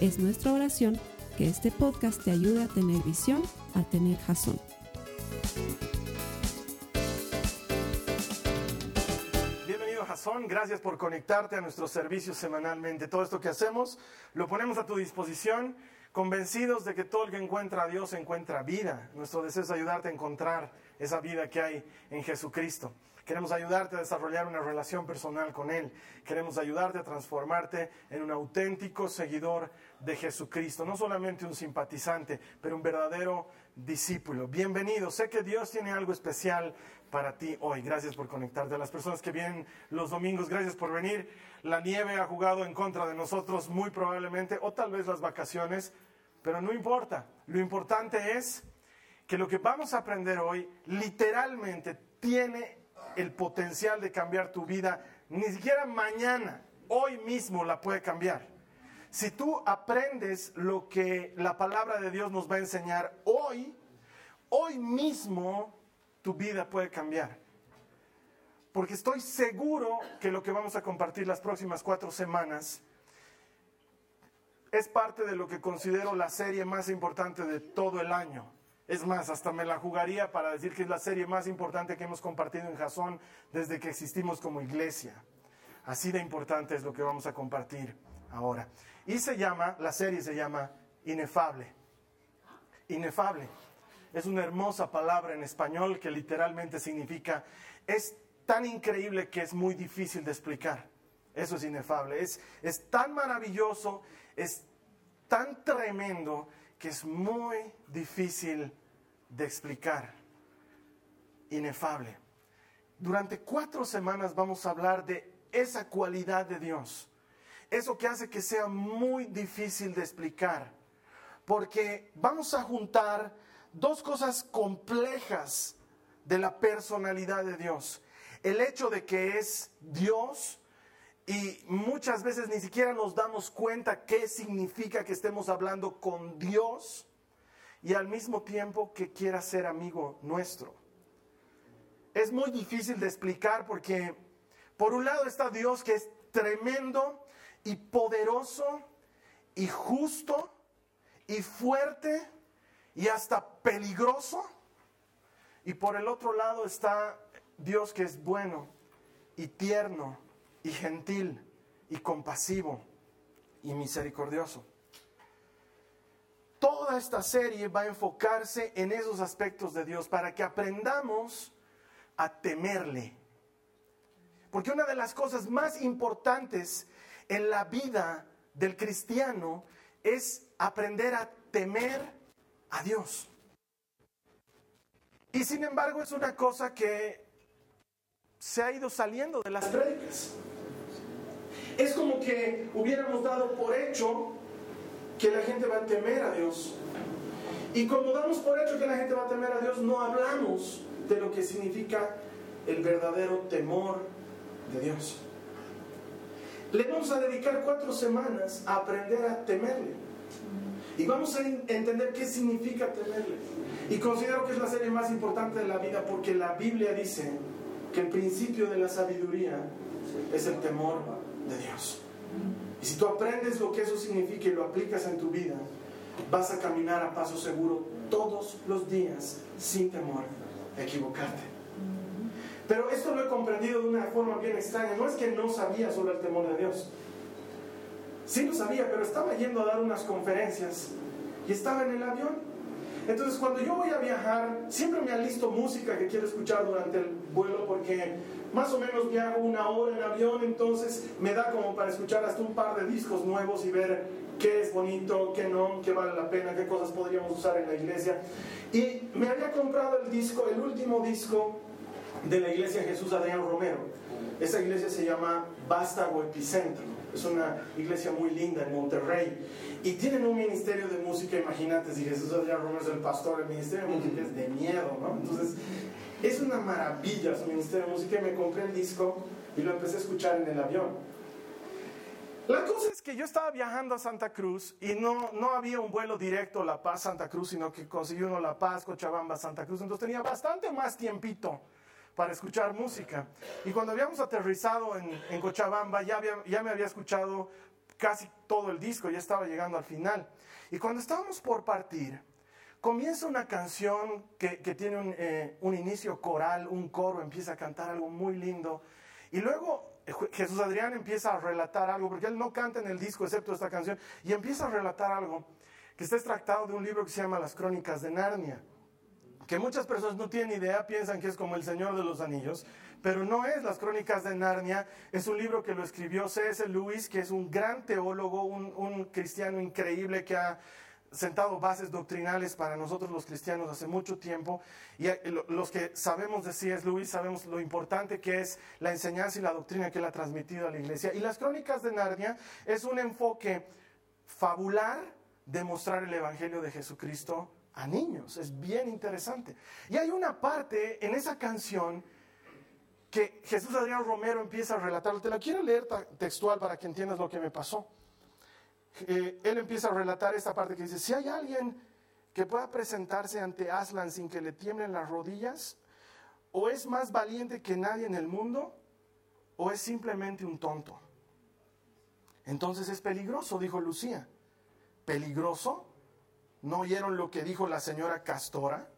Es nuestra oración que este podcast te ayude a tener visión, a tener jazón. Gracias por conectarte a nuestros servicios semanalmente. Todo esto que hacemos lo ponemos a tu disposición, convencidos de que todo el que encuentra a Dios encuentra vida. Nuestro deseo es ayudarte a encontrar esa vida que hay en Jesucristo. Queremos ayudarte a desarrollar una relación personal con Él. Queremos ayudarte a transformarte en un auténtico seguidor de Jesucristo. No solamente un simpatizante, pero un verdadero discípulo. Bienvenido. Sé que Dios tiene algo especial para ti hoy. Gracias por conectarte. A las personas que vienen los domingos, gracias por venir. La nieve ha jugado en contra de nosotros muy probablemente, o tal vez las vacaciones, pero no importa. Lo importante es que lo que vamos a aprender hoy literalmente tiene el potencial de cambiar tu vida, ni siquiera mañana, hoy mismo la puede cambiar. Si tú aprendes lo que la palabra de Dios nos va a enseñar hoy, hoy mismo tu vida puede cambiar. Porque estoy seguro que lo que vamos a compartir las próximas cuatro semanas es parte de lo que considero la serie más importante de todo el año. Es más, hasta me la jugaría para decir que es la serie más importante que hemos compartido en Jason desde que existimos como iglesia. Así de importante es lo que vamos a compartir ahora. Y se llama, la serie se llama Inefable. Inefable. Es una hermosa palabra en español que literalmente significa, es tan increíble que es muy difícil de explicar. Eso es inefable. Es, es tan maravilloso, es tan tremendo que es muy difícil de explicar, inefable. Durante cuatro semanas vamos a hablar de esa cualidad de Dios, eso que hace que sea muy difícil de explicar, porque vamos a juntar dos cosas complejas de la personalidad de Dios. El hecho de que es Dios, y muchas veces ni siquiera nos damos cuenta qué significa que estemos hablando con Dios y al mismo tiempo que quiera ser amigo nuestro. Es muy difícil de explicar porque por un lado está Dios que es tremendo y poderoso y justo y fuerte y hasta peligroso. Y por el otro lado está Dios que es bueno y tierno y gentil y compasivo y misericordioso. Toda esta serie va a enfocarse en esos aspectos de Dios para que aprendamos a temerle. Porque una de las cosas más importantes en la vida del cristiano es aprender a temer a Dios. Y sin embargo es una cosa que se ha ido saliendo de las prédicas. Es como que hubiéramos dado por hecho que la gente va a temer a Dios. Y como damos por hecho que la gente va a temer a Dios, no hablamos de lo que significa el verdadero temor de Dios. Le vamos a dedicar cuatro semanas a aprender a temerle. Y vamos a entender qué significa temerle. Y considero que es la serie más importante de la vida porque la Biblia dice que el principio de la sabiduría es el temor de Dios. Y si tú aprendes lo que eso significa y lo aplicas en tu vida, vas a caminar a paso seguro todos los días sin temor a equivocarte. Pero esto lo he comprendido de una forma bien extraña. No es que no sabía sobre el temor de Dios. Sí lo sabía, pero estaba yendo a dar unas conferencias y estaba en el avión. Entonces cuando yo voy a viajar, siempre me alisto música que quiero escuchar durante el vuelo porque más o menos viajo una hora en avión, entonces me da como para escuchar hasta un par de discos nuevos y ver qué es bonito, qué no, qué vale la pena, qué cosas podríamos usar en la iglesia. Y me había comprado el disco, el último disco de la iglesia Jesús Adrián Romero. Esa iglesia se llama Vástago Epicentro. Es una iglesia muy linda en Monterrey. Y tienen un ministerio de música, imagínate, si Jesús Adrián Romero es el pastor, el ministerio de música es de miedo, ¿no? Entonces, es una maravilla su ministerio de música. Me compré el disco y lo empecé a escuchar en el avión. La cosa es que yo estaba viajando a Santa Cruz y no, no había un vuelo directo La Paz-Santa Cruz, sino que conseguí uno La Paz, Cochabamba, Santa Cruz. Entonces tenía bastante más tiempito para escuchar música. Y cuando habíamos aterrizado en, en Cochabamba, ya, ya me había escuchado casi todo el disco, ya estaba llegando al final. Y cuando estábamos por partir, comienza una canción que, que tiene un, eh, un inicio coral, un coro, empieza a cantar algo muy lindo. Y luego Jesús Adrián empieza a relatar algo, porque él no canta en el disco excepto esta canción, y empieza a relatar algo que está extractado de un libro que se llama Las Crónicas de Narnia, que muchas personas no tienen idea, piensan que es como El Señor de los Anillos, pero no es Las Crónicas de Narnia, es un libro que lo escribió C.S. Lewis, que es un gran teólogo, un, un cristiano increíble que ha sentado bases doctrinales para nosotros los cristianos hace mucho tiempo y eh, los que sabemos de C.S. Lewis sabemos lo importante que es la enseñanza y la doctrina que él ha transmitido a la iglesia. Y las crónicas de Narnia es un enfoque fabular de mostrar el Evangelio de Jesucristo a niños. Es bien interesante. Y hay una parte en esa canción que Jesús Adrián Romero empieza a relatar. Te la quiero leer textual para que entiendas lo que me pasó. Eh, él empieza a relatar esta parte que dice, si hay alguien que pueda presentarse ante Aslan sin que le tiemblen las rodillas, o es más valiente que nadie en el mundo, o es simplemente un tonto. Entonces es peligroso, dijo Lucía. ¿Peligroso? ¿No oyeron lo que dijo la señora Castora?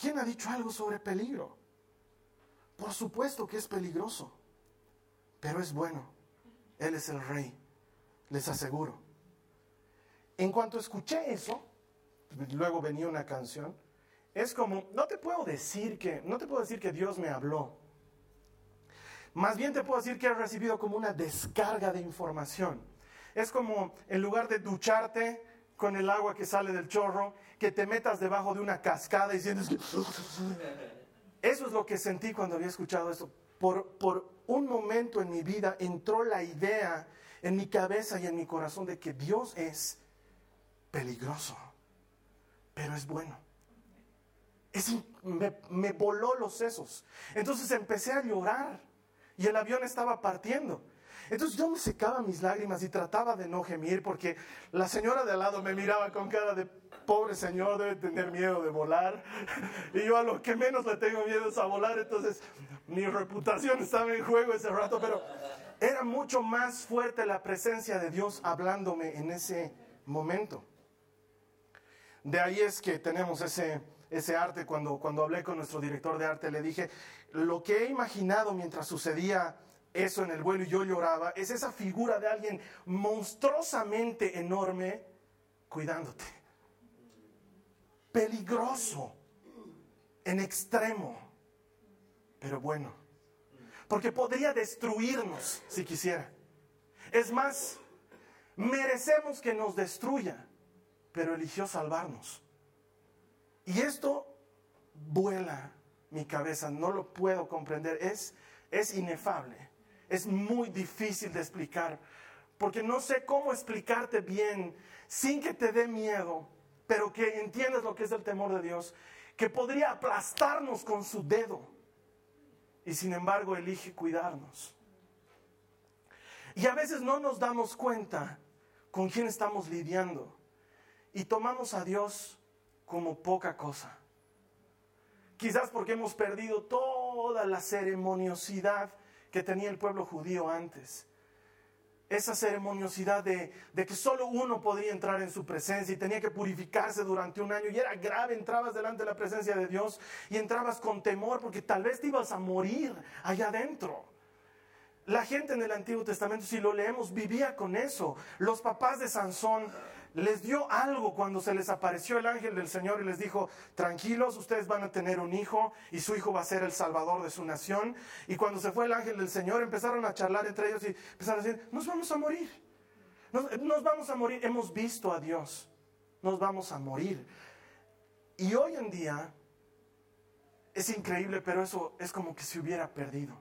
¿Quién ha dicho algo sobre peligro? Por supuesto que es peligroso, pero es bueno. Él es el rey les aseguro. En cuanto escuché eso, luego venía una canción, es como, no te puedo decir que, no te puedo decir que Dios me habló. Más bien te puedo decir que he recibido como una descarga de información. Es como, en lugar de ducharte con el agua que sale del chorro, que te metas debajo de una cascada y sientes. Eso es lo que sentí cuando había escuchado esto. Por, por un momento en mi vida entró la idea en mi cabeza y en mi corazón de que Dios es peligroso, pero es bueno. me, me voló los sesos. Entonces empecé a llorar y el avión estaba partiendo. Entonces yo me secaba mis lágrimas y trataba de no gemir porque la señora de al lado me miraba con cara de pobre señor, debe tener miedo de volar. Y yo a lo que menos le tengo miedo es a volar. Entonces mi reputación estaba en juego ese rato, pero era mucho más fuerte la presencia de Dios hablándome en ese momento. De ahí es que tenemos ese, ese arte. Cuando, cuando hablé con nuestro director de arte, le dije, lo que he imaginado mientras sucedía eso en el vuelo y yo lloraba, es esa figura de alguien monstruosamente enorme cuidándote. Peligroso, en extremo, pero bueno porque podría destruirnos si quisiera. Es más, merecemos que nos destruya, pero eligió salvarnos. Y esto vuela mi cabeza, no lo puedo comprender, es, es inefable, es muy difícil de explicar, porque no sé cómo explicarte bien sin que te dé miedo, pero que entiendas lo que es el temor de Dios, que podría aplastarnos con su dedo y sin embargo elige cuidarnos. Y a veces no nos damos cuenta con quién estamos lidiando y tomamos a Dios como poca cosa. Quizás porque hemos perdido toda la ceremoniosidad que tenía el pueblo judío antes esa ceremoniosidad de, que solo uno podía entrar en su presencia y tenía que purificarse durante un año y era grave, entrabas delante de la presencia de Dios y entrabas con temor porque tal vez te ibas a morir allá adentro. La gente en el Antiguo Testamento, si lo leemos, vivía con eso. Los papás de Sansón les dio algo cuando se les apareció el ángel del Señor y les dijo, tranquilos, ustedes van a tener un hijo y su hijo va a ser el salvador de su nación. Y cuando se fue el ángel del Señor empezaron a charlar entre ellos y empezaron a decir, nos vamos a morir, nos, vamos a morir, hemos visto a Dios, nos vamos a morir. Y hoy en día es increíble, pero eso es como que se hubiera perdido.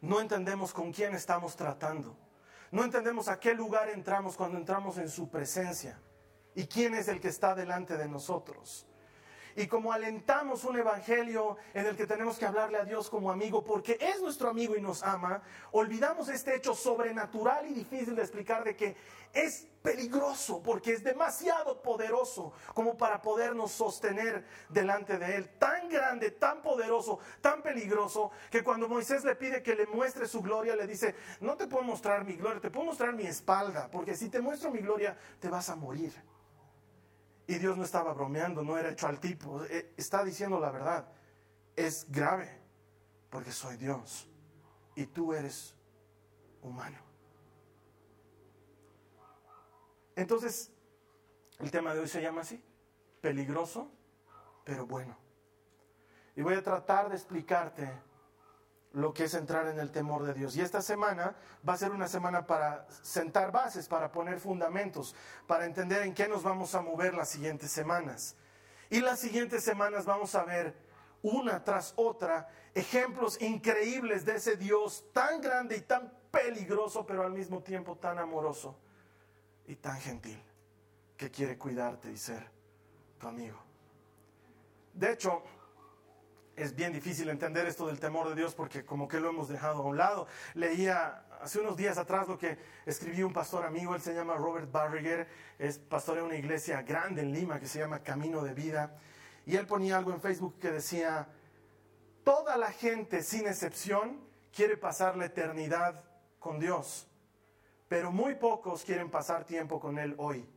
No entendemos con quién estamos tratando. No entendemos a qué lugar entramos cuando entramos en su presencia y quién es el que está delante de nosotros. Y como alentamos un evangelio en el que tenemos que hablarle a Dios como amigo porque es nuestro amigo y nos ama, olvidamos este hecho sobrenatural y difícil de explicar de que es peligroso porque es demasiado poderoso como para podernos sostener delante de Él. Tan grande, tan poderoso, tan peligroso que cuando Moisés le pide que le muestre su gloria, le dice, no te puedo mostrar mi gloria, te puedo mostrar mi espalda, porque si te muestro mi gloria, te vas a morir. Y Dios no estaba bromeando, no era hecho al tipo, eh, está diciendo la verdad. Es grave, porque soy Dios y tú eres humano. Entonces, el tema de hoy se llama así, peligroso, pero bueno. Y voy a tratar de explicarte lo que es entrar en el temor de Dios. Y esta semana va a ser una semana para sentar bases, para poner fundamentos, para entender en qué nos vamos a mover las siguientes semanas. Y las siguientes semanas vamos a ver una tras otra ejemplos increíbles de ese Dios tan grande y tan peligroso, pero al mismo tiempo tan amoroso y tan gentil, que quiere cuidarte y ser tu amigo. De hecho, es bien difícil entender esto del temor de Dios porque como que lo hemos dejado a un lado. Leía hace unos días atrás lo que escribió un pastor amigo, él se llama Robert Barriger, es pastor de una iglesia grande en Lima que se llama Camino de Vida, y él ponía algo en Facebook que decía, toda la gente sin excepción quiere pasar la eternidad con Dios, pero muy pocos quieren pasar tiempo con Él hoy.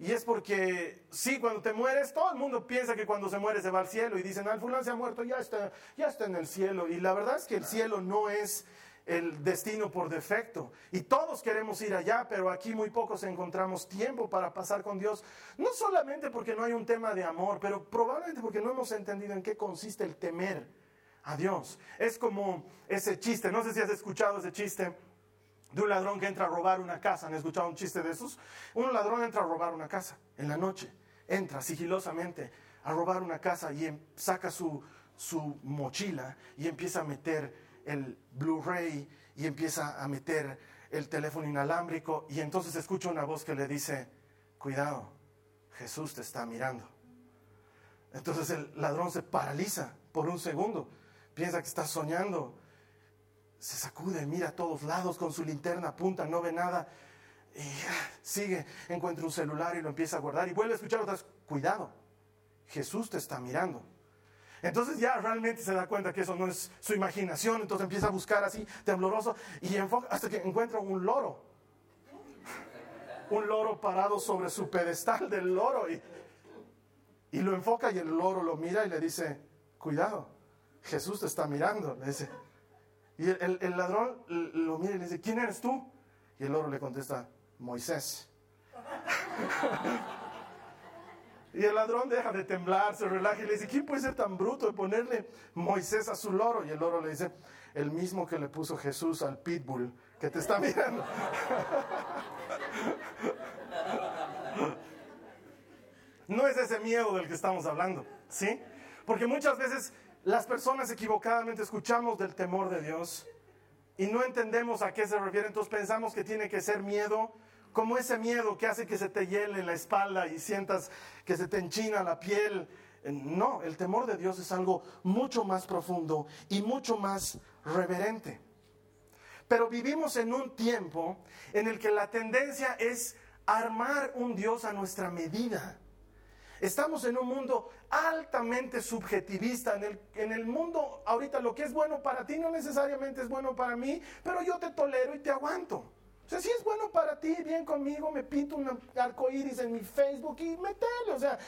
Y es porque, sí, cuando te mueres, todo el mundo piensa que cuando se muere se va al cielo y dicen, al fulano se ha muerto, ya está, ya está en el cielo. Y la verdad es que el cielo no es el destino por defecto. Y todos queremos ir allá, pero aquí muy pocos encontramos tiempo para pasar con Dios. No solamente porque no hay un tema de amor, pero probablemente porque no hemos entendido en qué consiste el temer a Dios. Es como ese chiste, no sé si has escuchado ese chiste de un ladrón que entra a robar una casa. ¿Han escuchado un chiste de esos? Un ladrón entra a robar una casa en la noche. Entra sigilosamente a robar una casa y em, saca su, su mochila y empieza a meter el Blu-ray y empieza a meter el teléfono inalámbrico y entonces escucha una voz que le dice, cuidado, Jesús te está mirando. Entonces el ladrón se paraliza por un segundo, piensa que está soñando se sacude, mira a todos lados con su linterna, apunta, no ve nada. Y sigue, encuentra un celular y lo empieza a guardar y vuelve a escuchar otras. Cuidado, Jesús te está mirando. Entonces ya realmente se da cuenta que eso no es su imaginación, entonces empieza a buscar así, tembloroso, y enfoca hasta que encuentra un loro. Un loro parado sobre su pedestal del loro. Y, y lo enfoca y el loro lo mira y le dice, cuidado, Jesús te está mirando. Le dice, y el, ladrón lo mira y le dice, ¿quién eres tú? Y el loro le contesta, Moisés. y el ladrón deja de temblar, se relaja y le dice, ¿quién puede ser tan bruto de ponerle Moisés a su loro? Y el loro le dice, el mismo que le puso Jesús al pitbull que te está mirando. no es ese miedo del que estamos hablando, ¿sí? Porque muchas veces las personas equivocadamente escuchamos del temor de Dios y no entendemos a qué se refiere, entonces pensamos que tiene que ser miedo, como ese miedo que hace que se te hiele la espalda y sientas que se te enchina la piel. No, el temor de Dios es algo mucho más profundo y mucho más reverente. Pero vivimos en un tiempo en el que la tendencia es armar un Dios a nuestra medida. Estamos en un mundo altamente subjetivista. En el, en el mundo ahorita lo que es bueno para ti no necesariamente es bueno para mí, pero yo te tolero y te aguanto. O sea, si es bueno para ti, bien conmigo, me pinto un arco iris en mi Facebook y metele. O sea,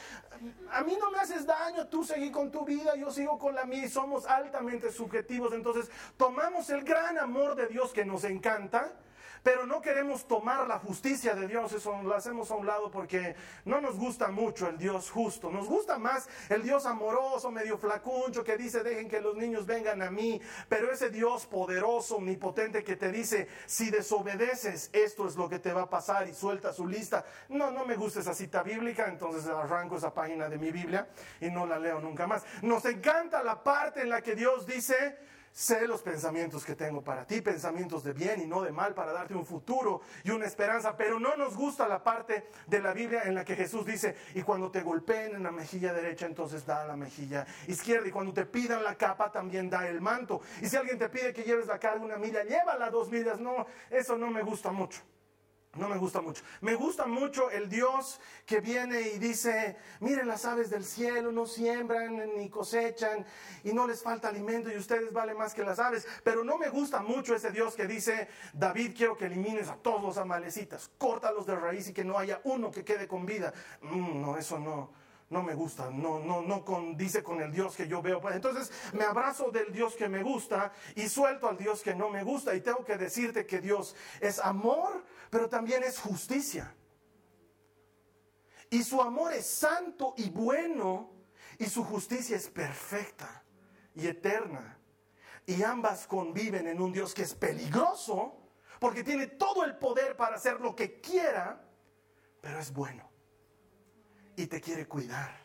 a mí no me haces daño, tú seguí con tu vida, yo sigo con la mía y somos altamente subjetivos. Entonces, tomamos el gran amor de Dios que nos encanta, pero no queremos tomar la justicia de Dios, eso lo hacemos a un lado porque no nos gusta mucho el Dios justo, nos gusta más el Dios amoroso, medio flacuncho, que dice dejen que los niños vengan a mí, pero ese Dios poderoso, omnipotente que te dice, si desobedeces, esto es lo que te va a pasar y suelta su lista. No, no me gusta esa cita bíblica, entonces arranco esa página de mi Biblia y no la leo nunca más. Nos encanta la parte en la que Dios dice, Sé los pensamientos que tengo para ti, pensamientos de bien y no de mal, para darte un futuro y una esperanza. Pero no nos gusta la parte de la Biblia en la que Jesús dice, y cuando te golpeen en la mejilla derecha, entonces da la mejilla izquierda. Y cuando te pidan la capa, también da el manto. Y si alguien te pide que lleves la carga una milla, llévala dos millas. No, eso no me gusta mucho. No me gusta mucho. Me gusta mucho el Dios que viene y dice, miren las aves del cielo, no siembran ni cosechan y no les falta alimento y ustedes valen más que las aves. Pero no me gusta mucho ese Dios que dice, David, quiero que elimines a todos los amalecitas, córtalos de raíz y que no haya uno que quede con vida. Mm, no, eso no no me gusta, no, no, no condice con el Dios que yo veo. Pues entonces me abrazo del Dios que me gusta y suelto al Dios que no me gusta. Y tengo que decirte que Dios es amor, pero también es justicia. Y su amor es santo y bueno, y su justicia es perfecta y eterna. Y ambas conviven en un Dios que es peligroso, porque tiene todo el poder para hacer lo que quiera, pero es bueno y te quiere cuidar.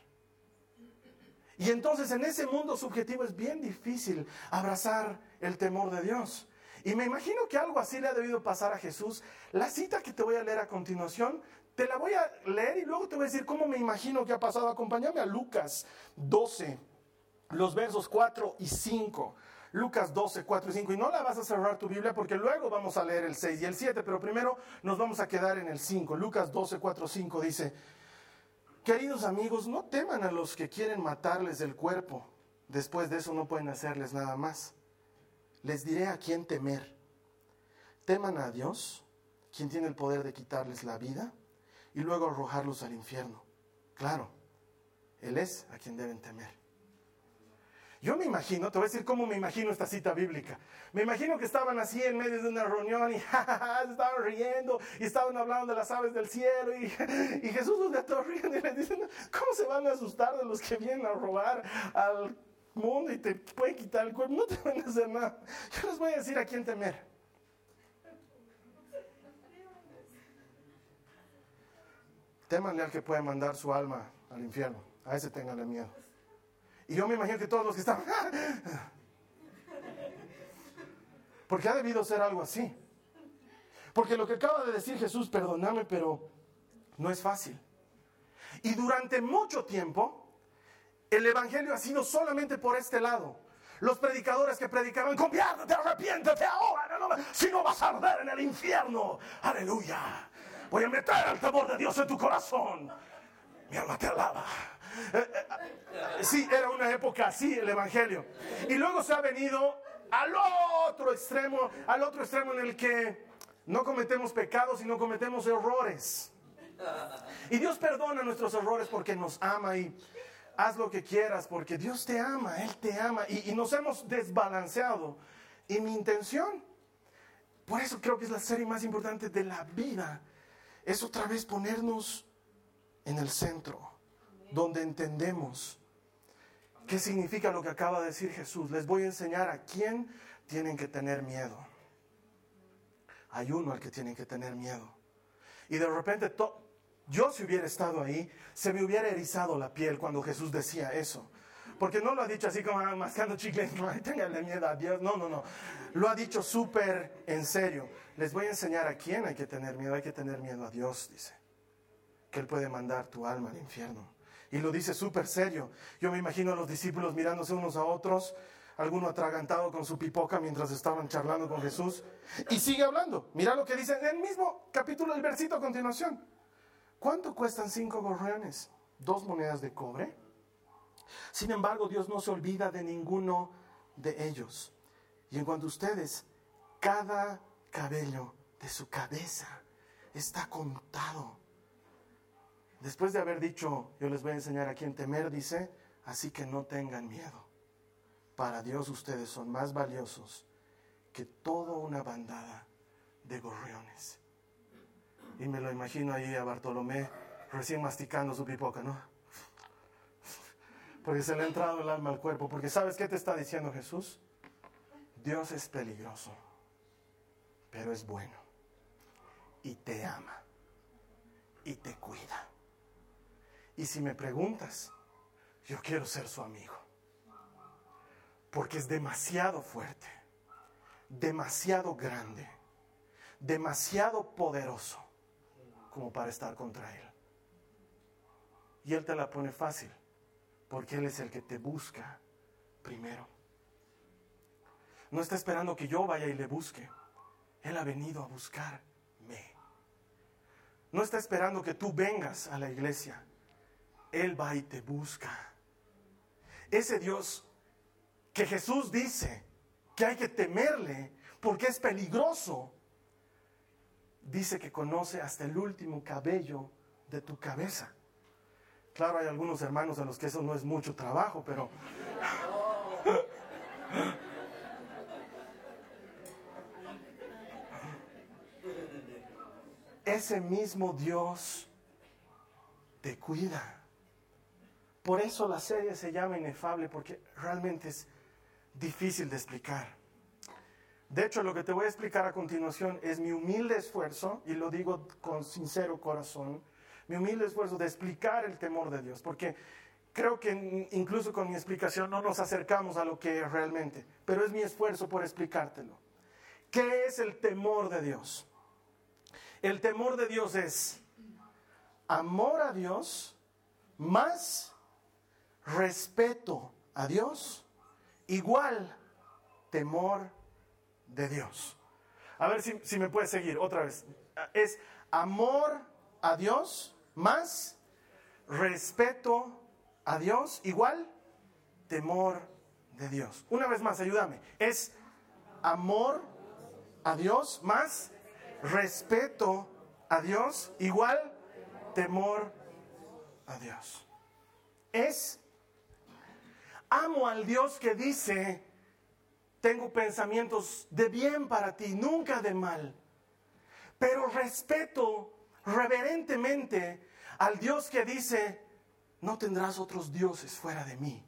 Y entonces en ese mundo subjetivo es bien difícil abrazar el temor de Dios. Y me imagino que algo así le ha debido pasar a Jesús. La cita que te voy a leer a continuación, te la voy a leer y luego te voy a decir cómo me imagino que ha pasado. Acompáñame a Lucas 12, los versos 4 y 5. Lucas 12, 4 y 5. Y no la vas a cerrar tu Biblia porque luego vamos a leer el 6 y el 7, pero primero nos vamos a quedar en el 5. Lucas 12, 4, 5 dice, Queridos amigos, no teman a los que quieren matarles el cuerpo. Después de eso no pueden hacerles nada más. Les diré a quién temer. Teman a Dios, quien tiene el poder de quitarles la vida y luego arrojarlos al infierno. Claro, Él es a quien deben temer. Yo me imagino, te voy a decir cómo me imagino esta cita bíblica. Me imagino que estaban así en medio de una reunión y se estaban riendo y estaban hablando de las aves del cielo y, Jesús los todos riendo y les dice, ¿cómo se van a asustar de los que vienen a robar al mundo y te pueden quitar el cuerpo? No te van a hacer nada. Yo les voy a decir a quién temer. Témanle al que puede mandar su alma al infierno. A ese tenganle miedo. Y yo me imagino que todos los que estaban... Porque ha debido ser algo así. Porque lo que acaba de decir Jesús, perdóname, pero no es fácil. Y durante mucho tiempo, el Evangelio ha sido solamente por este lado. Los predicadores que predicaban, conviértete, arrepiéntete ahora, si no vas a arder en el infierno. Aleluya. Voy a meter el temor de Dios en tu corazón. Mi alma te alaba. Eh, eh, sí, era una época así el Evangelio. Y luego se ha venido al otro extremo, al otro extremo en el que no cometemos pecados, sino cometemos errores. Y Dios perdona nuestros errores porque nos ama y haz lo que quieras porque Dios te ama, Él te ama y, nos hemos desbalanceado. Y mi intención, por eso creo que es la serie más importante de la vida, es otra vez ponernos en el centro donde entendemos qué significa lo que acaba de decir Jesús. Les voy a enseñar a quién tienen que tener miedo. Hay uno al que tienen que tener miedo. Y de repente, yo si hubiera estado ahí, se me hubiera erizado la piel cuando Jesús decía eso. Porque no lo ha dicho así como ah, mascando chicle, no, tenganle miedo a Dios. No, no, no. Lo ha dicho súper en serio. Les voy a enseñar a quién hay que tener miedo. Hay que tener miedo a Dios, dice. Que Él puede mandar tu alma al infierno. Y lo dice súper serio. Yo me imagino a los discípulos mirándose unos a otros, alguno atragantado con su pipoca mientras estaban charlando con Jesús. Y sigue hablando. Mira lo que dice en el mismo capítulo, el versito a continuación. ¿Cuánto cuestan cinco gorriones? Dos monedas de cobre. Sin embargo, Dios no se olvida de ninguno de ellos. Y en cuanto a ustedes, cada cabello de su cabeza está contado. Después de haber dicho, yo les voy a enseñar a quién temer, dice, así que no tengan miedo. Para Dios ustedes son más valiosos que toda una bandada de gorriones. Y me lo imagino ahí a Bartolomé recién masticando su pipoca, ¿no? Porque se le ha entrado el alma al cuerpo. Porque ¿sabes qué te está diciendo Jesús? Dios es peligroso, pero es bueno. Y te ama. Y te cuida. Y si me preguntas, yo quiero ser su amigo. Porque es demasiado fuerte, demasiado grande, demasiado poderoso como para estar contra Él. Y Él te la pone fácil, porque Él es el que te busca primero. No está esperando que yo vaya y le busque. Él ha venido a buscarme. No está esperando que tú vengas a la iglesia. Él va y te busca. Ese Dios que Jesús dice que hay que temerle porque es peligroso, dice que conoce hasta el último cabello de tu cabeza. Claro, hay algunos hermanos a los que eso no es mucho trabajo, pero... Ese mismo Dios te cuida. Por eso la serie se llama Inefable, porque realmente es difícil de explicar. De hecho, lo que te voy a explicar a continuación es mi humilde esfuerzo, y lo digo con sincero corazón, mi humilde esfuerzo de explicar el temor de Dios, porque creo que incluso con mi explicación no nos acercamos a lo que es realmente, pero es mi esfuerzo por explicártelo. ¿Qué es el temor de Dios? El temor de Dios es amor a Dios más respeto a Dios igual temor de Dios. A ver si, me puedes seguir otra vez. Es amor a Dios más respeto a Dios igual temor de Dios. Una vez más, ayúdame. Es amor a Dios más respeto a Dios igual temor a Dios. Es amo al Dios que dice, tengo pensamientos de bien para ti, nunca de mal. Pero respeto reverentemente al Dios que dice, no tendrás otros dioses fuera de mí.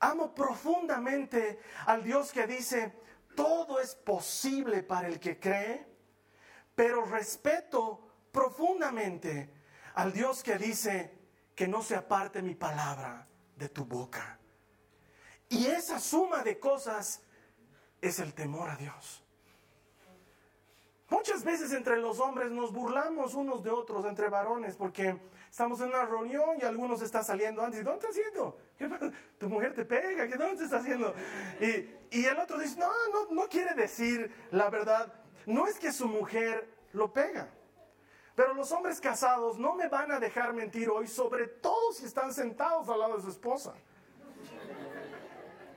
Amo profundamente al Dios que dice, todo es posible para el que cree, pero respeto profundamente al Dios que dice que no se aparte mi palabra de tu boca. Y esa suma de cosas es el temor a Dios. Muchas veces entre los hombres nos burlamos unos de otros, entre varones, porque estamos en una reunión y algunos están saliendo antes. ¿Y dónde estás haciendo? Tu mujer te pega, ¿qué dónde estás haciendo? Y, el otro dice, no, no quiere decir la verdad. No es que su mujer lo pega. Pero los hombres casados no me van a dejar mentir hoy, sobre todo si están sentados al lado de su esposa.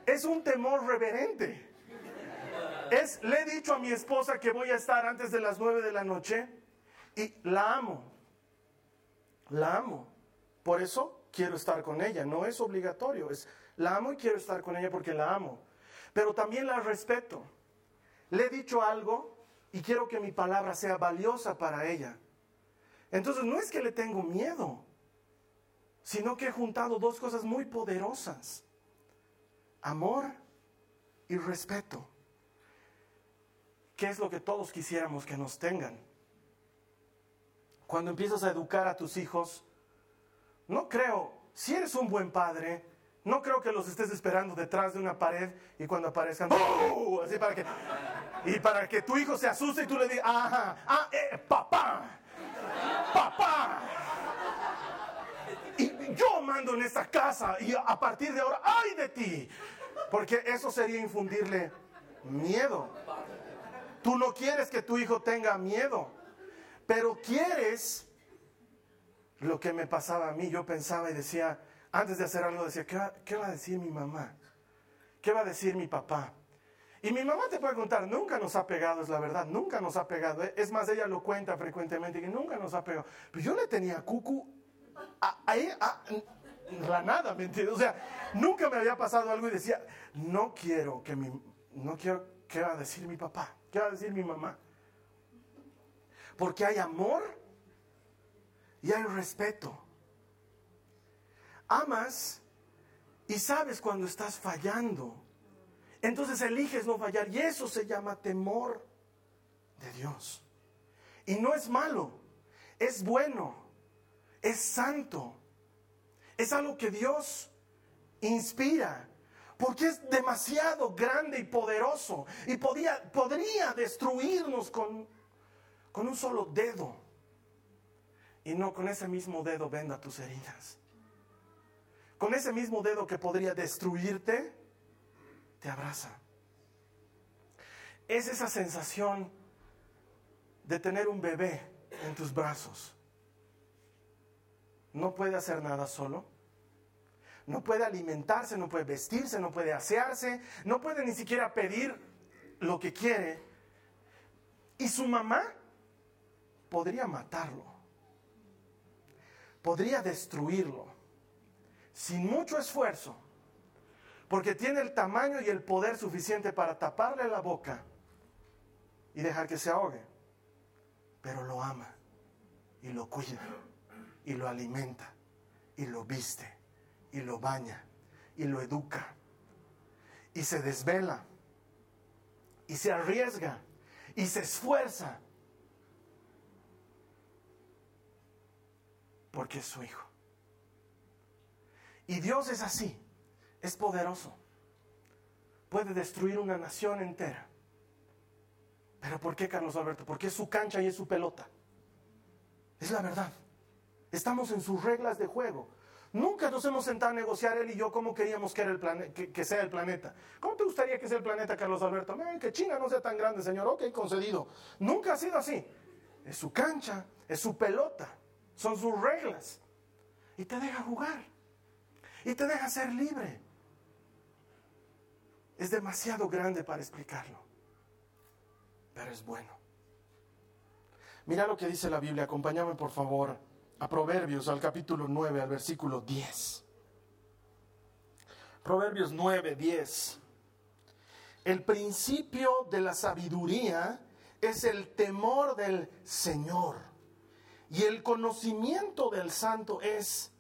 Es un temor reverente. Es, le he dicho a mi esposa que voy a estar antes de las nueve de la noche y la amo. La amo. Por eso quiero estar con ella. No es obligatorio. Es, la amo y quiero estar con ella porque la amo. Pero también la respeto. Le he dicho algo y quiero que mi palabra sea valiosa para ella. Entonces no es que le tengo miedo, sino que he juntado dos cosas muy poderosas. Amor y respeto. ¿Qué es lo que todos quisiéramos que nos tengan? Cuando empiezas a educar a tus hijos, no creo, si eres un buen padre, no creo que los estés esperando detrás de una pared y cuando aparezcan, ¡oh! así para que, y para que tu hijo se asuste y tú le digas, ajá, ah, eh, papá, papá. Yo mando en esta casa y a partir de ahora, ¡ay de ti! Porque eso sería infundirle miedo. Tú no quieres que tu hijo tenga miedo, pero quieres lo que me pasaba a mí. Yo pensaba y decía, antes de hacer algo, decía, ¿qué va, qué va a decir mi mamá? ¿Qué va a decir mi papá? Y mi mamá te puede contar, nunca nos ha pegado, es la verdad, nunca nos ha pegado. ¿eh? Es más, ella lo cuenta frecuentemente, que nunca nos ha pegado. Pero yo le tenía cucu ahí a, la nada, ¿me entiendes? O sea, nunca me había pasado algo y decía, no quiero que mi, no quiero, ¿qué va a decir mi papá? ¿Qué va a decir mi mamá? Porque hay amor y hay respeto. Amas y sabes cuando estás fallando. Entonces eliges no fallar y eso se llama temor de Dios. Y no es malo, es bueno, es santo. Es algo que Dios inspira, porque es demasiado grande y poderoso y podía, podría destruirnos con, con un solo dedo. Y no con ese mismo dedo venda tus heridas. Con ese mismo dedo que podría destruirte, te abraza. Es esa sensación de tener un bebé en tus brazos. No puede hacer nada solo. No puede alimentarse, no puede vestirse, no puede asearse, no puede ni siquiera pedir lo que quiere. Y su mamá podría matarlo. Podría destruirlo. Sin mucho esfuerzo. Porque tiene el tamaño y el poder suficiente para taparle la boca y dejar que se ahogue. Pero lo ama y lo cuida y lo alimenta y lo viste y lo baña y lo educa y se desvela y se arriesga y se esfuerza porque es su hijo. Y Dios es así, es poderoso, puede destruir una nación entera. Pero ¿por qué Carlos Alberto? Porque es su cancha y es su pelota. Es la verdad. Estamos en sus reglas de juego. Nunca nos hemos sentado a negociar él y yo cómo queríamos que, sea el planeta. ¿Cómo te gustaría que sea el planeta, Carlos Alberto? que China no sea tan grande, señor. Ok, concedido. Nunca ha sido así. Es su cancha, es su pelota, son sus reglas. Y te deja jugar. Y te deja ser libre. Es demasiado grande para explicarlo. Pero es bueno. Mira lo que dice la Biblia. Acompáñame, por favor, a Proverbios, al capítulo 9, al versículo 10. Proverbios 9, 10. El principio de la sabiduría es el temor del Señor. Y el conocimiento del santo es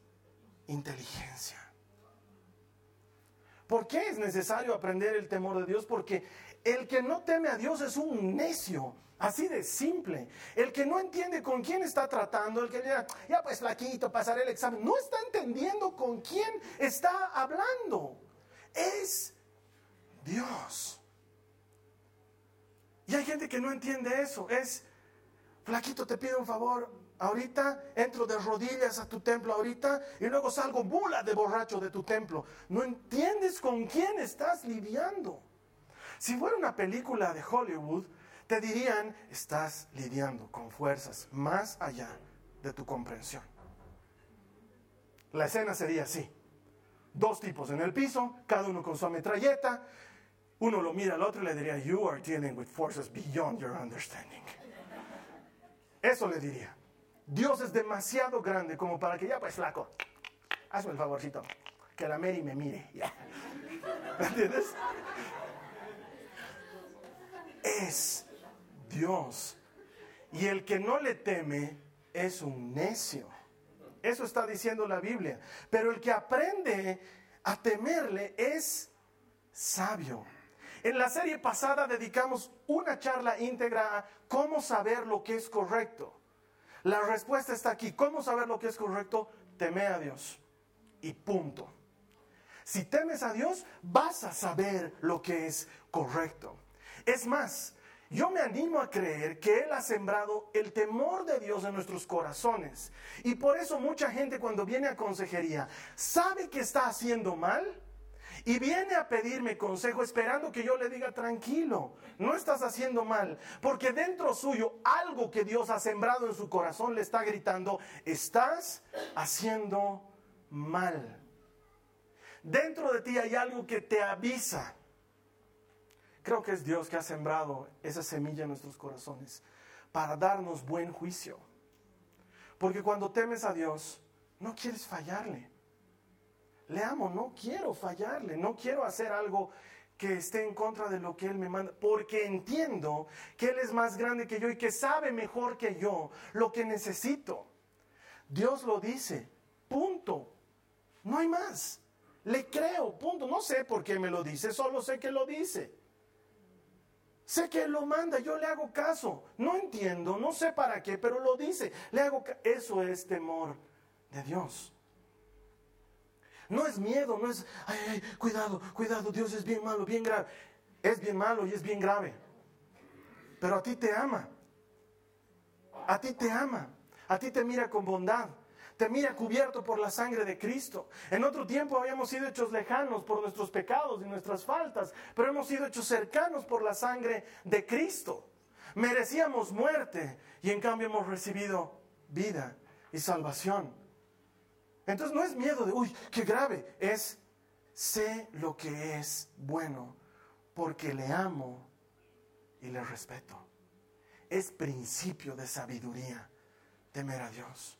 inteligencia. ¿Por qué es necesario aprender el temor de Dios? Porque el que no teme a Dios es un necio. Así de simple. El que no entiende con quién está tratando, el que diga, ya pues flaquito, pasaré el examen, no está entendiendo con quién está hablando. Es Dios. Y hay gente que no entiende eso. Es, flaquito, te pido un favor, ahorita entro de rodillas a tu templo ahorita y luego salgo bula de borracho de tu templo. No entiendes con quién estás lidiando. Si fuera una película de Hollywood, te dirían, estás lidiando con fuerzas más allá de tu comprensión. La escena sería así. Dos tipos en el piso, cada uno con su metralleta. Uno lo mira al otro y le diría, you are dealing with forces beyond your understanding. Eso le diría. Dios es demasiado grande como para que ya, pues flaco, hazme el favorcito, que la Mary me mire. ¿Entiendes? Es Dios. Y el que no le teme es un necio. Eso está diciendo la Biblia. Pero el que aprende a temerle es sabio. En la serie pasada dedicamos una charla íntegra a cómo saber lo que es correcto. La respuesta está aquí. ¿Cómo saber lo que es correcto? Teme a Dios. Y punto. Si temes a Dios, vas a saber lo que es correcto. Es más, yo me animo a creer que Él ha sembrado el temor de Dios en nuestros corazones. Y por eso mucha gente cuando viene a consejería sabe que está haciendo mal y viene a pedirme consejo esperando que yo le diga tranquilo, no estás haciendo mal. Porque dentro suyo algo que Dios ha sembrado en su corazón le está gritando, estás haciendo mal. Dentro de ti hay algo que te avisa Creo que es Dios que ha sembrado esa semilla en nuestros corazones para darnos buen juicio. Porque cuando temes a Dios, no quieres fallarle. Le amo, no quiero fallarle, no quiero hacer algo que esté en contra de lo que Él me manda, porque entiendo que Él es más grande que yo y que sabe mejor que yo lo que necesito. Dios lo dice, punto. No hay más. Le creo, punto. No sé por qué me lo dice, solo sé que lo dice. Sé que Él lo manda, yo le hago caso. No entiendo, no sé para qué, pero lo dice. Le hago Eso es temor de Dios. No es miedo, no es, ay, ay, cuidado, cuidado, Dios es bien malo, bien grave. Es bien malo y es bien grave. Pero a ti te ama. A ti te ama. A ti te mira con bondad. Te mira cubierto por la sangre de Cristo. En otro tiempo habíamos sido hechos lejanos por nuestros pecados y nuestras faltas, pero hemos sido hechos cercanos por la sangre de Cristo. Merecíamos muerte y en cambio hemos recibido vida y salvación. Entonces no es miedo de, uy, qué grave, es sé lo que es bueno porque le amo y le respeto. Es principio de sabiduría temer a Dios.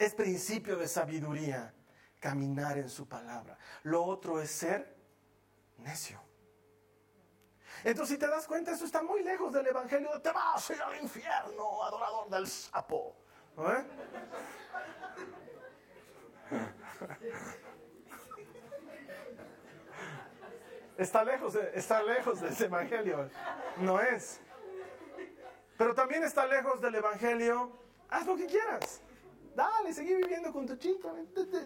Es principio de sabiduría caminar en su palabra. Lo otro es ser necio. Entonces, si te das cuenta, eso está muy lejos del Evangelio. Te vas a ir al infierno, adorador del sapo. ¿Eh? Está lejos, está lejos de ese evangelio. No es. Pero también está lejos del evangelio. Haz lo que quieras. Dale, seguí viviendo con tu chico.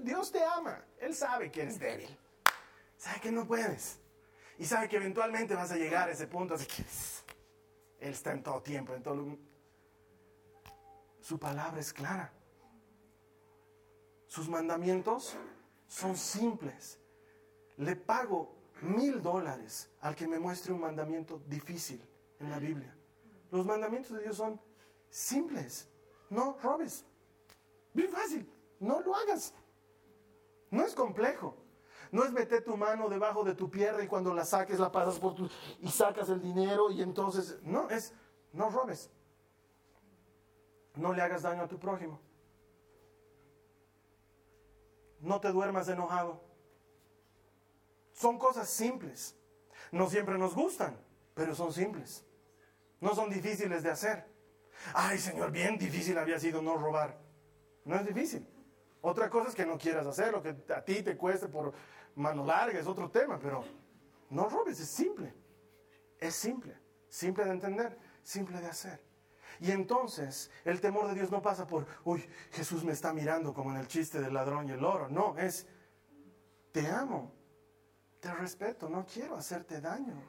Dios te ama. Él sabe que eres débil. Sabe que no puedes. Y sabe que eventualmente vas a llegar a ese punto. Así que Él está en todo tiempo, en todo. Su palabra es clara. Sus mandamientos son simples. Le pago mil dólares al que me muestre un mandamiento difícil en la Biblia. Los mandamientos de Dios son simples. No robes. Bien fácil. No lo hagas. No es complejo. No es meter tu mano debajo de tu pierna y cuando la saques la pasas por tu... y sacas el dinero y entonces... No, es no robes. No le hagas daño a tu prójimo. No te duermas enojado. Son cosas simples. No siempre nos gustan, pero son simples. No son difíciles de hacer. Ay, Señor, bien difícil había sido no robar. No es difícil. Otra cosa es que no quieras hacer, lo que a ti te cueste por mano larga es otro tema, pero no robes, es simple. Es simple. Simple de entender, simple de hacer. Y entonces el temor de Dios no pasa por, uy, Jesús me está mirando como en el chiste del ladrón y el oro. No, es, te amo, te respeto, no quiero hacerte daño,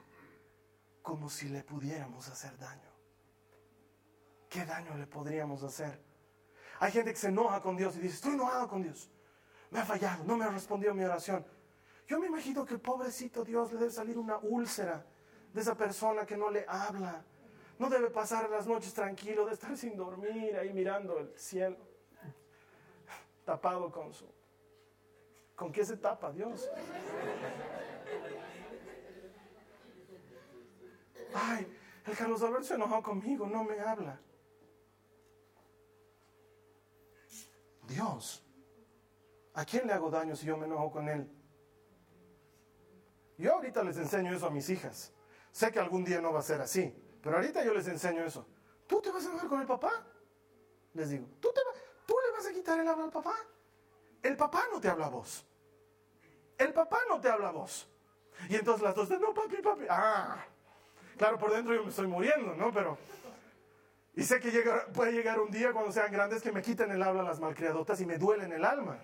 como si le pudiéramos hacer daño. ¿Qué daño le podríamos hacer? Hay gente que se enoja con Dios y dice, estoy enojado con Dios, me ha fallado, no me ha respondido mi oración. Yo me imagino que el pobrecito Dios le debe salir una úlcera de esa persona que no le habla no debe pasar las noches tranquilo, de estar sin dormir, ahí mirando el cielo, tapado con su... ¿Con qué se tapa Dios? Ay, el Carlos Alberto se enojó conmigo, no me habla. Dios, ¿a quién le hago daño si yo me enojo con él? Yo ahorita les enseño eso a mis hijas. Sé que algún día no va a ser así. Pero ahorita yo les enseño eso. ¿Tú te vas a enojar con el papá? Les digo, ¿tú, te ¿tú le vas a quitar el habla al papá? El papá no te habla a vos. El papá no te habla a vos. Y entonces las dos, no, papi, papi. Ah, claro, por dentro yo me estoy muriendo, ¿no? Pero... Y sé que puede llegar un día cuando sean grandes que me quiten el habla las malcriadotas y me duelen el alma.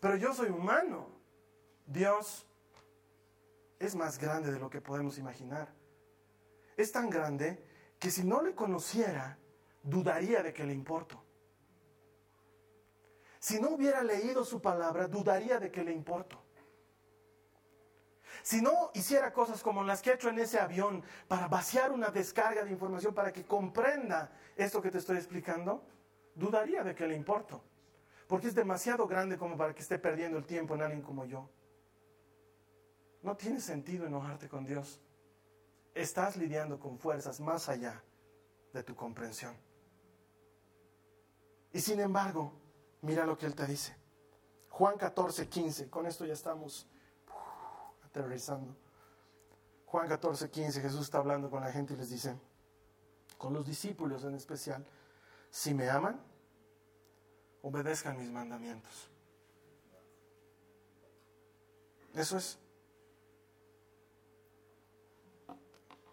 Pero yo soy humano. Dios es más grande de lo que podemos imaginar es tan grande que si no le conociera, dudaría de que le importo. Si no hubiera leído su palabra, dudaría de que le importo. Si no hiciera cosas como las que he hecho en ese avión para vaciar una descarga de información para que comprenda esto que te estoy explicando, dudaría de que le importo. Porque es demasiado grande como para que esté perdiendo el tiempo en alguien como yo. No tiene sentido enojarte con Dios estás lidiando con fuerzas más allá de tu comprensión. Y sin embargo, mira lo que Él te dice. Juan 14, 15, con esto ya estamos aterrizando. Juan 14, 15, Jesús está hablando con la gente y les dice, con los discípulos en especial, si me aman, obedezcan mis mandamientos. Eso es.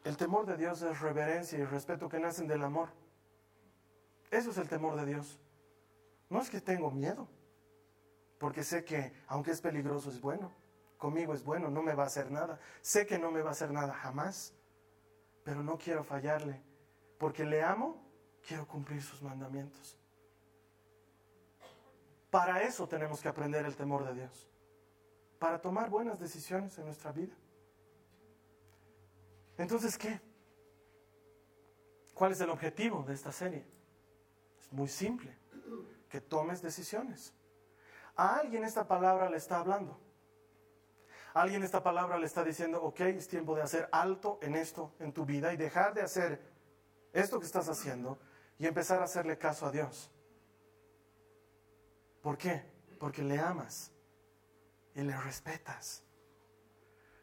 El temor de Dios es reverencia y respeto que nacen del amor. Eso es el temor de Dios. No es que tengo miedo, porque sé que aunque es peligroso es bueno conmigo es bueno, no me va a hacer nada. Sé que no me va a hacer nada jamás, pero no quiero fallarle, porque le amo, quiero cumplir sus mandamientos. Para eso tenemos que aprender el temor de Dios, para tomar buenas decisiones en nuestra vida. Entonces, ¿qué? ¿Cuál es el objetivo de esta serie? Es muy simple, que tomes decisiones. A alguien esta palabra le está hablando. Alguien esta palabra le está diciendo, ok, es tiempo de hacer alto en esto, en tu vida, y dejar de hacer esto que estás haciendo y empezar a hacerle caso a Dios. ¿Por qué? Porque le amas y le respetas.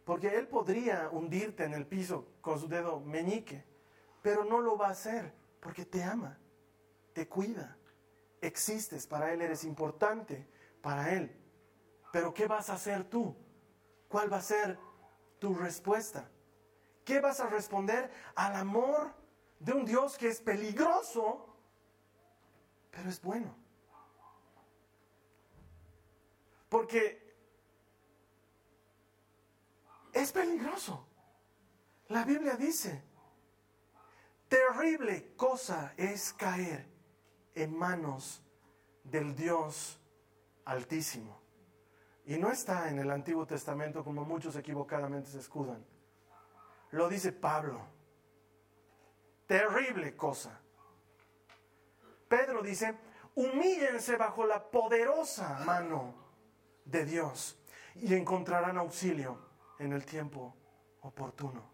Porque Él podría hundirte en el piso con su dedo meñique, pero no lo va a hacer porque te ama, te cuida, existes, para Él eres importante, para Él. Pero ¿qué vas a hacer tú? ¿Cuál va a ser tu respuesta? ¿Qué vas a responder al amor de un Dios que es peligroso, pero es bueno? Porque es peligroso. La Biblia dice, terrible cosa es caer en manos del Dios altísimo. Y no está en el Antiguo Testamento como muchos equivocadamente se escudan. Lo dice Pablo. Terrible cosa. Pedro dice, humíllense bajo la poderosa mano de Dios y encontrarán auxilio en el tiempo oportuno.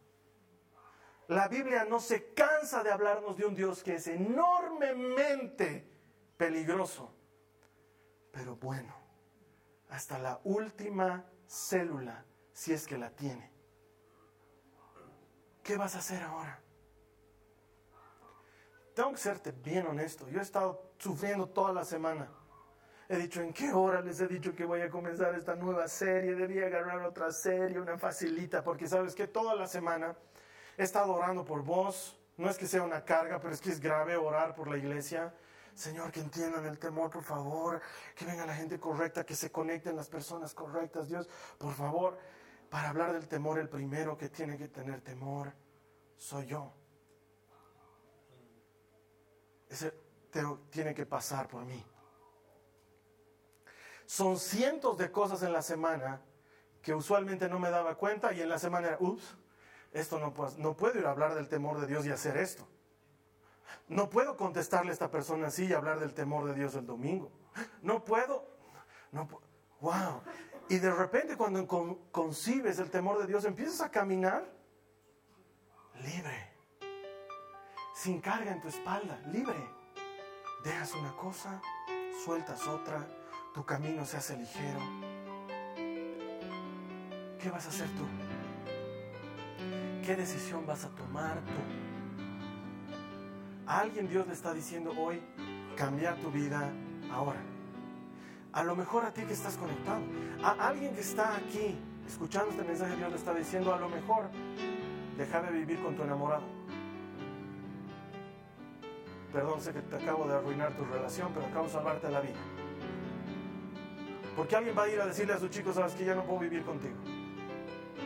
La Biblia no se cansa de hablarnos de un Dios que es enormemente peligroso, pero bueno hasta la última célula, si es que la tiene. ¿Qué vas a hacer ahora? Tengo que serte bien honesto. Yo he estado sufriendo toda la semana. He dicho, ¿en qué hora les he dicho que voy a comenzar esta nueva serie? Debía agarrar otra serie, una facilita, porque sabes que toda la semana he estado orando por vos. No es que sea una carga, pero es que es grave orar por la iglesia. Señor, que entiendan el temor, por favor, que venga la gente correcta, que se conecten las personas correctas. Dios, por favor, para hablar del temor, el primero que tiene que tener temor soy yo. Ese tiene que pasar por mí. Son cientos de cosas en la semana que usualmente no me daba cuenta y en la semana era, ups, esto no, no puedo ir a hablar del temor de Dios y hacer esto. No puedo contestarle a esta persona así y hablar del temor de Dios el domingo. No puedo. No, wow. Y de repente cuando concibes el temor de Dios, empiezas a caminar libre. Sin carga en tu espalda, libre. Dejas una cosa, sueltas otra, tu camino se hace ligero. ¿Qué vas a hacer tú? ¿Qué decisión vas a tomar tú? Alguien Dios le está diciendo hoy, cambia tu vida ahora. A lo mejor a ti que estás conectado, a alguien que está aquí escuchando este mensaje, Dios le está diciendo, a lo mejor deja de vivir con tu enamorado. Perdón, sé que te acabo de arruinar tu relación, pero acabo de salvarte la vida. Porque alguien va a ir a decirle a su chico, sabes que ya no puedo vivir contigo.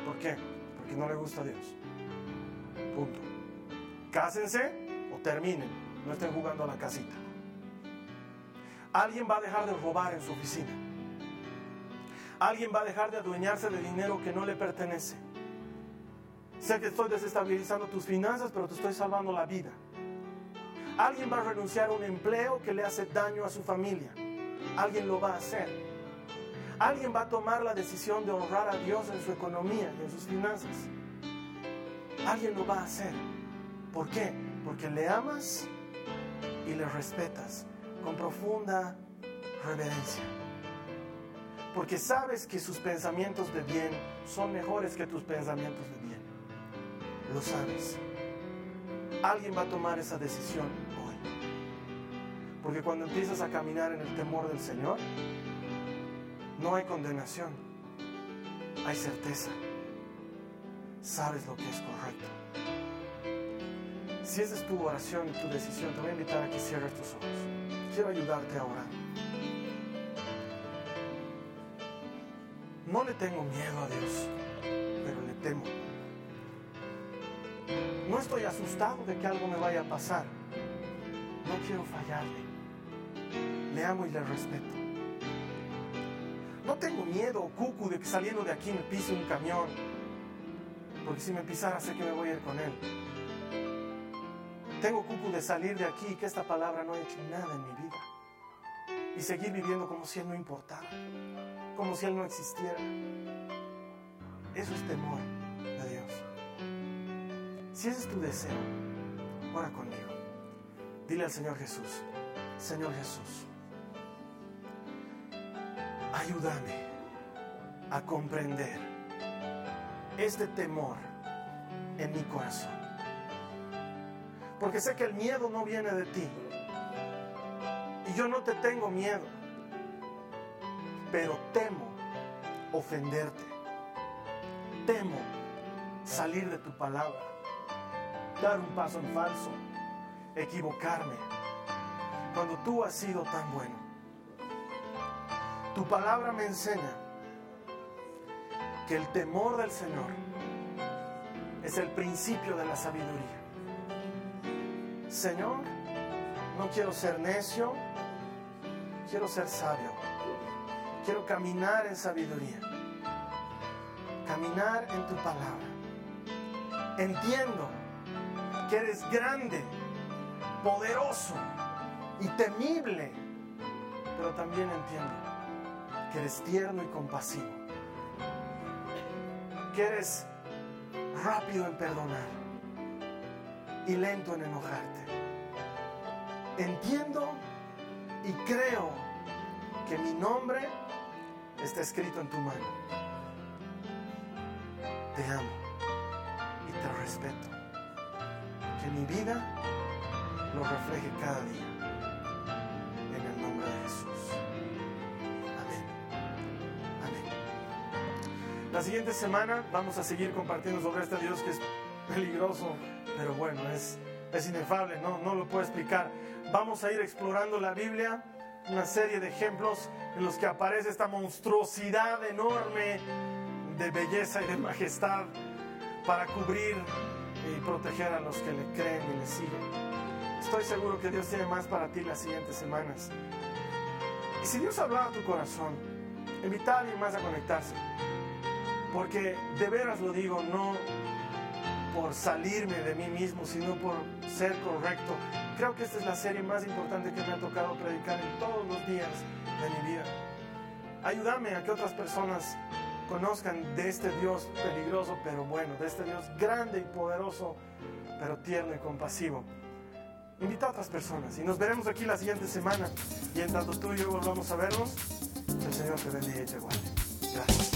¿Por qué? Porque no le gusta a Dios. Punto. Cásense terminen, no estén jugando a la casita. Alguien va a dejar de robar en su oficina. Alguien va a dejar de adueñarse de dinero que no le pertenece. Sé que estoy desestabilizando tus finanzas, pero te estoy salvando la vida. Alguien va a renunciar a un empleo que le hace daño a su familia. Alguien lo va a hacer. Alguien va a tomar la decisión de honrar a Dios en su economía y en sus finanzas. Alguien lo va a hacer. ¿Por qué? Porque le amas y le respetas con profunda reverencia. porque sabes que sus pensamientos de bien son mejores que tus pensamientos de bien. Lo sabes. Alguien va a tomar esa decisión hoy. Porque cuando empiezas a caminar en el temor del Señor, no hay condenación, hay certeza. Sabes lo que es correcto. Si esa es tu oración y tu decisión, te voy a invitar a que cierres tus ojos. Quiero ayudarte a orar. No le tengo miedo a Dios, pero le temo. No estoy asustado de que algo me vaya a pasar. No quiero fallarle. Le amo y le respeto. No tengo miedo, cucu, de que saliendo de aquí me pise un camión. Porque si me pisara sé que me voy a ir con él. Tengo cucu de salir de aquí y que esta palabra no ha hecho nada en mi vida. Y seguir viviendo como si él no importara. Como si él no existiera. Eso es temor de Dios. Si ese es tu deseo, ora conmigo. Dile al Señor Jesús, Señor Jesús, ayúdame a comprender este temor en mi corazón. Porque sé que el miedo no viene de ti. Y yo no te tengo miedo. Pero temo ofenderte. Temo salir de tu palabra. Dar un paso en falso. Equivocarme. Cuando tú has sido tan bueno. Tu palabra me enseña que el temor del Señor es el principio de la sabiduría. Señor, no quiero ser necio, quiero ser sabio. Quiero caminar en sabiduría. Caminar en tu palabra. Entiendo que eres grande, poderoso y temible, pero también entiendo que eres tierno y compasivo. Que eres rápido en perdonar y lento en enojarte. Entiendo y creo que mi nombre está escrito en tu mano. Te amo y te respeto. Que mi vida lo refleje cada día. En el nombre de Jesús. Amén. Amén. La siguiente semana vamos a seguir compartiendo sobre este Dios que es peligroso, pero bueno, es, es inefable, no, no lo puedo explicar. Vamos a ir explorando la Biblia una serie de ejemplos en los que aparece esta monstruosidad enorme de belleza y de majestad para cubrir y proteger a los que le creen y le siguen. Estoy seguro que Dios tiene más para ti las siguientes semanas. Y si Dios habla a tu corazón, invita a alguien más a conectarse. Porque de veras lo digo, no por salirme de mí mismo, sino por ser correcto. Creo que esta es la serie más importante que me ha tocado predicar en todos los días de mi vida. Ayúdame a que otras personas conozcan de este Dios peligroso, pero bueno, de este Dios grande y poderoso, pero tierno y compasivo. Invita a otras personas y nos veremos aquí la siguiente semana. Y en tanto tú y yo volvamos a vernos, el Señor te bendiga y te guarde. Gracias.